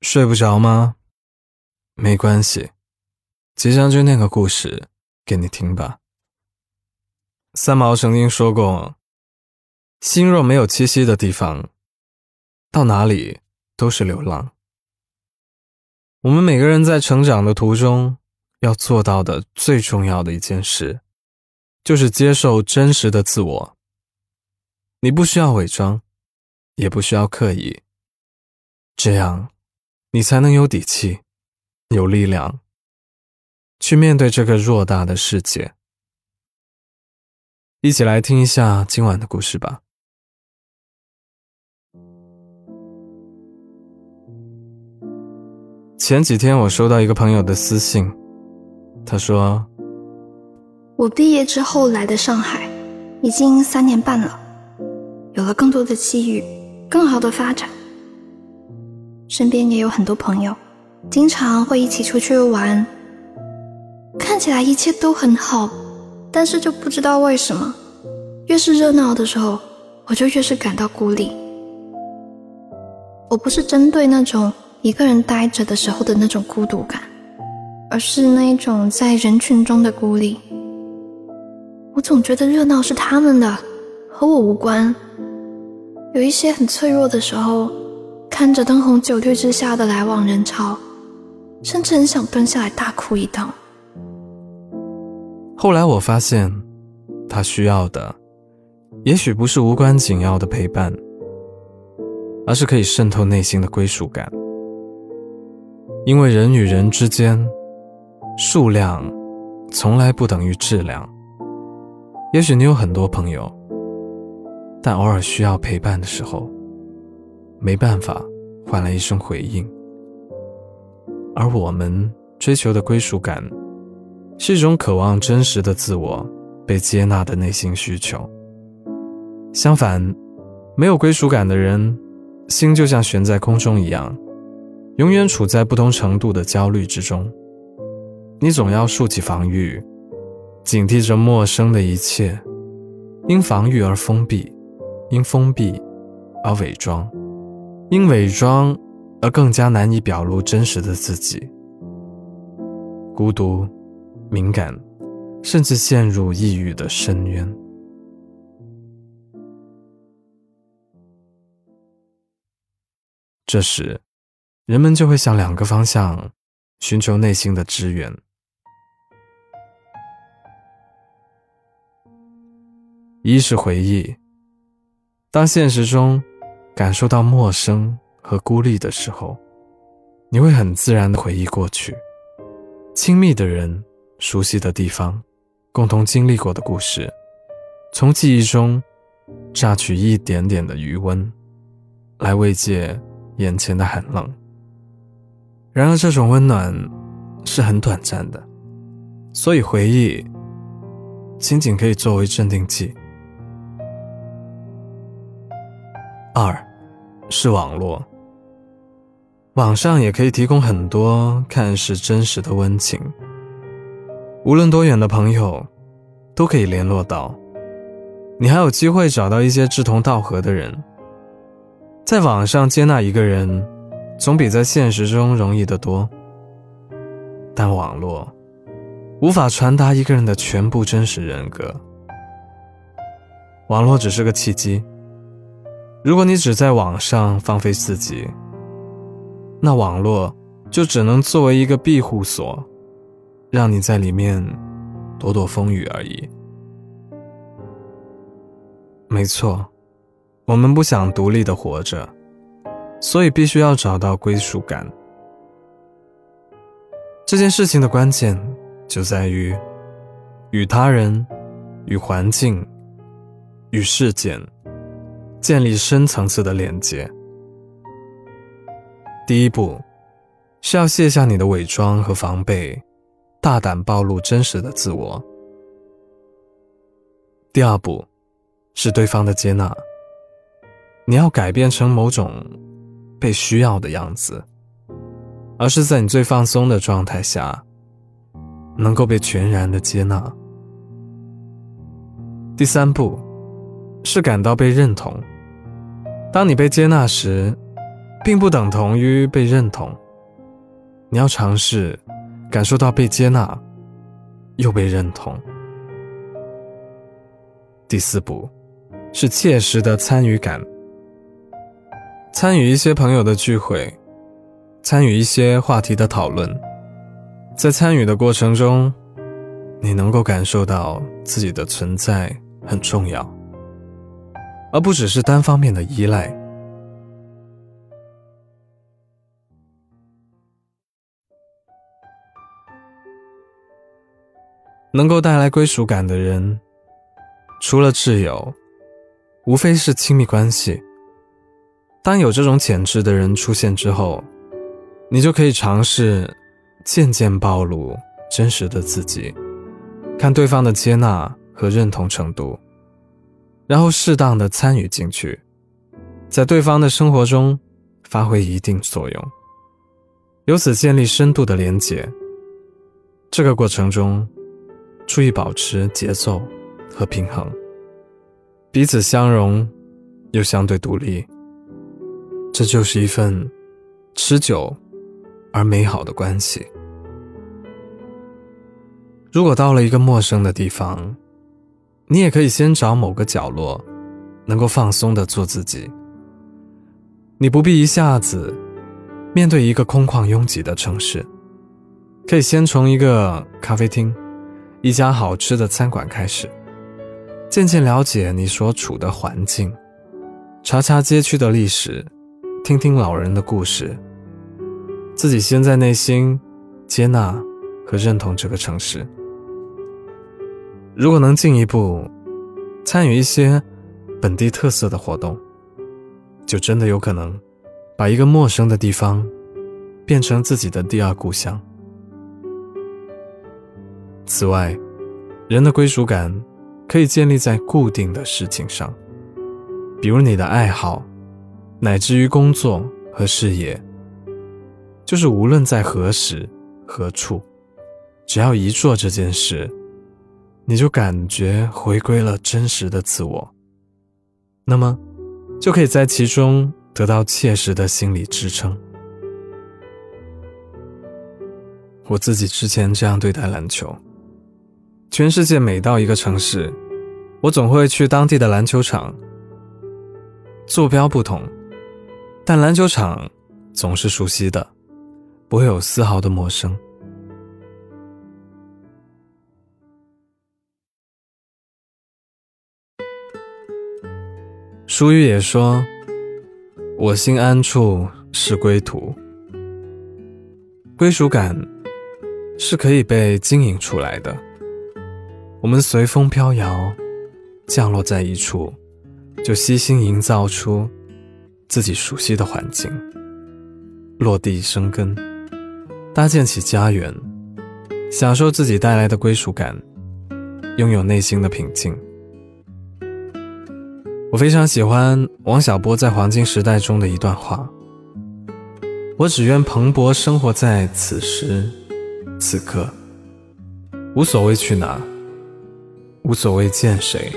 睡不着吗？没关系，吉将就念个故事给你听吧。三毛曾经说过：“心若没有栖息的地方，到哪里都是流浪。”我们每个人在成长的途中要做到的最重要的一件事，就是接受真实的自我。你不需要伪装，也不需要刻意，这样。你才能有底气，有力量去面对这个偌大的世界。一起来听一下今晚的故事吧。前几天我收到一个朋友的私信，他说：“我毕业之后来的上海，已经三年半了，有了更多的机遇，更好的发展。”身边也有很多朋友，经常会一起出去玩。看起来一切都很好，但是就不知道为什么，越是热闹的时候，我就越是感到孤立。我不是针对那种一个人呆着的时候的那种孤独感，而是那一种在人群中的孤立。我总觉得热闹是他们的，和我无关。有一些很脆弱的时候。看着灯红酒绿之下的来往人潮，甚至很想蹲下来大哭一趟。后来我发现，他需要的，也许不是无关紧要的陪伴，而是可以渗透内心的归属感。因为人与人之间，数量从来不等于质量。也许你有很多朋友，但偶尔需要陪伴的时候，没办法。换来一声回应，而我们追求的归属感，是一种渴望真实的自我被接纳的内心需求。相反，没有归属感的人，心就像悬在空中一样，永远处在不同程度的焦虑之中。你总要竖起防御，警惕着陌生的一切，因防御而封闭，因封闭而伪装。因伪装而更加难以表露真实的自己，孤独、敏感，甚至陷入抑郁的深渊。这时，人们就会向两个方向寻求内心的支援：一是回忆，当现实中。感受到陌生和孤立的时候，你会很自然的回忆过去，亲密的人、熟悉的地方、共同经历过的故事，从记忆中榨取一点点的余温，来慰藉眼前的寒冷。然而，这种温暖是很短暂的，所以回忆仅仅可以作为镇定剂。二。是网络，网上也可以提供很多看似真实的温情。无论多远的朋友，都可以联络到，你还有机会找到一些志同道合的人。在网上接纳一个人，总比在现实中容易得多。但网络无法传达一个人的全部真实人格，网络只是个契机。如果你只在网上放飞自己，那网络就只能作为一个庇护所，让你在里面躲躲风雨而已。没错，我们不想独立的活着，所以必须要找到归属感。这件事情的关键就在于与他人、与环境、与事件。建立深层次的连接。第一步，是要卸下你的伪装和防备，大胆暴露真实的自我。第二步，是对方的接纳。你要改变成某种被需要的样子，而是在你最放松的状态下，能够被全然的接纳。第三步。是感到被认同。当你被接纳时，并不等同于被认同。你要尝试感受到被接纳，又被认同。第四步是切实的参与感，参与一些朋友的聚会，参与一些话题的讨论，在参与的过程中，你能够感受到自己的存在很重要，而不只是单方面的依赖。能够带来归属感的人，除了挚友，无非是亲密关系。当有这种潜质的人出现之后，你就可以尝试渐渐暴露真实的自己，看对方的接纳和认同程度，然后适当的参与进去，在对方的生活中发挥一定作用，由此建立深度的连结。这个过程中。注意保持节奏和平衡，彼此相容又相对独立，这就是一份持久而美好的关系。如果到了一个陌生的地方，你也可以先找某个角落，能够放松的做自己。你不必一下子面对一个空旷拥挤的城市，可以先从一个咖啡厅。一家好吃的餐馆开始，渐渐了解你所处的环境，查查街区的历史，听听老人的故事。自己先在内心接纳和认同这个城市。如果能进一步参与一些本地特色的活动，就真的有可能把一个陌生的地方变成自己的第二故乡。此外，人的归属感可以建立在固定的事情上，比如你的爱好，乃至于工作和事业。就是无论在何时何处，只要一做这件事，你就感觉回归了真实的自我，那么就可以在其中得到切实的心理支撑。我自己之前这样对待篮球。全世界每到一个城市，我总会去当地的篮球场。坐标不同，但篮球场总是熟悉的，不会有丝毫的陌生。书语也说：“我心安处是归途。”归属感是可以被经营出来的。我们随风飘摇，降落在一处，就悉心营造出自己熟悉的环境，落地生根，搭建起家园，享受自己带来的归属感，拥有内心的平静。我非常喜欢王小波在《黄金时代》中的一段话：“我只愿蓬勃生活在此时此刻，无所谓去哪。”无所谓见谁，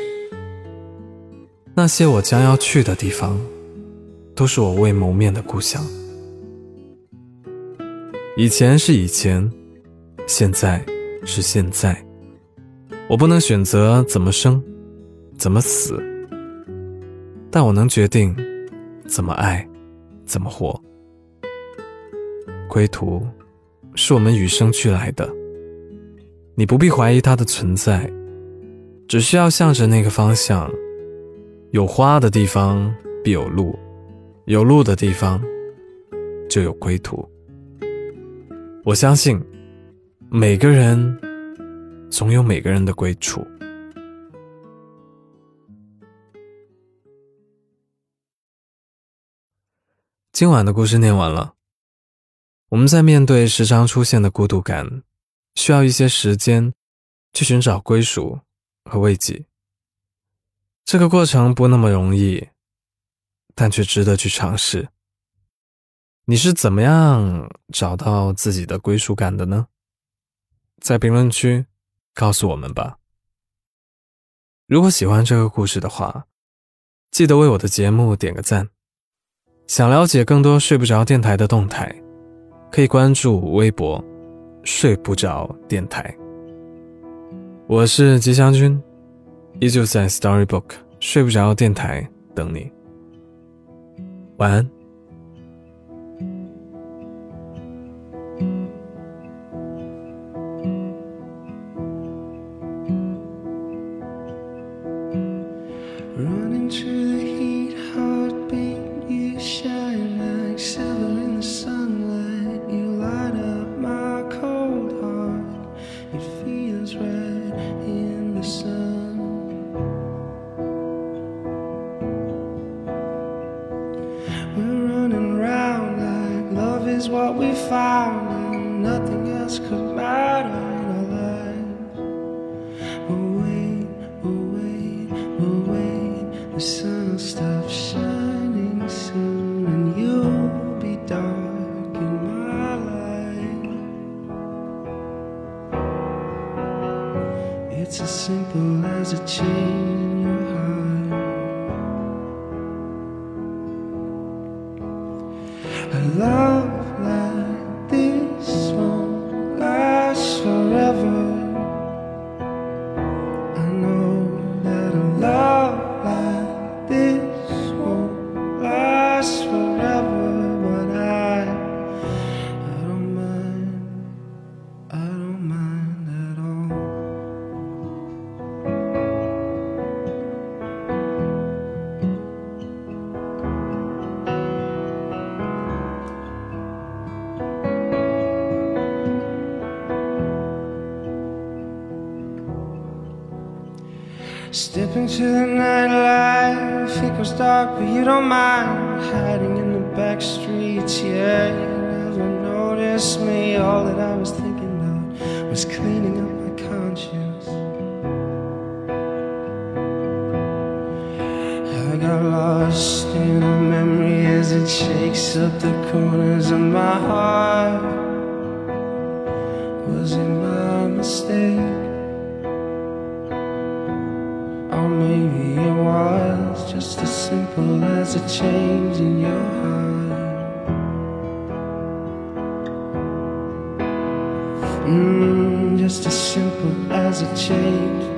那些我将要去的地方，都是我未谋面的故乡。以前是以前，现在是现在，我不能选择怎么生，怎么死，但我能决定怎么爱，怎么活。归途，是我们与生俱来的，你不必怀疑它的存在。只需要向着那个方向，有花的地方必有路，有路的地方就有归途。我相信，每个人总有每个人的归处。今晚的故事念完了，我们在面对时常出现的孤独感，需要一些时间去寻找归属。和慰藉，这个过程不那么容易，但却值得去尝试。你是怎么样找到自己的归属感的呢？在评论区告诉我们吧。如果喜欢这个故事的话，记得为我的节目点个赞。想了解更多睡不着电台的动态，可以关注微博“睡不着电台”。我是吉祥君，依旧在 Storybook 睡不着电台等你。晚安。The sun will stop shining soon, and you'll be dark in my life. It's as simple as a change Step into the nightlife, it goes dark, but you don't mind hiding in the back streets. Yeah, you never noticed me. All that I was thinking of was cleaning up my conscience. I got lost in a memory as it shakes up the corners of my heart. Was it my mistake? Or maybe it was just as simple as a change in your heart. Mm, just as simple as a change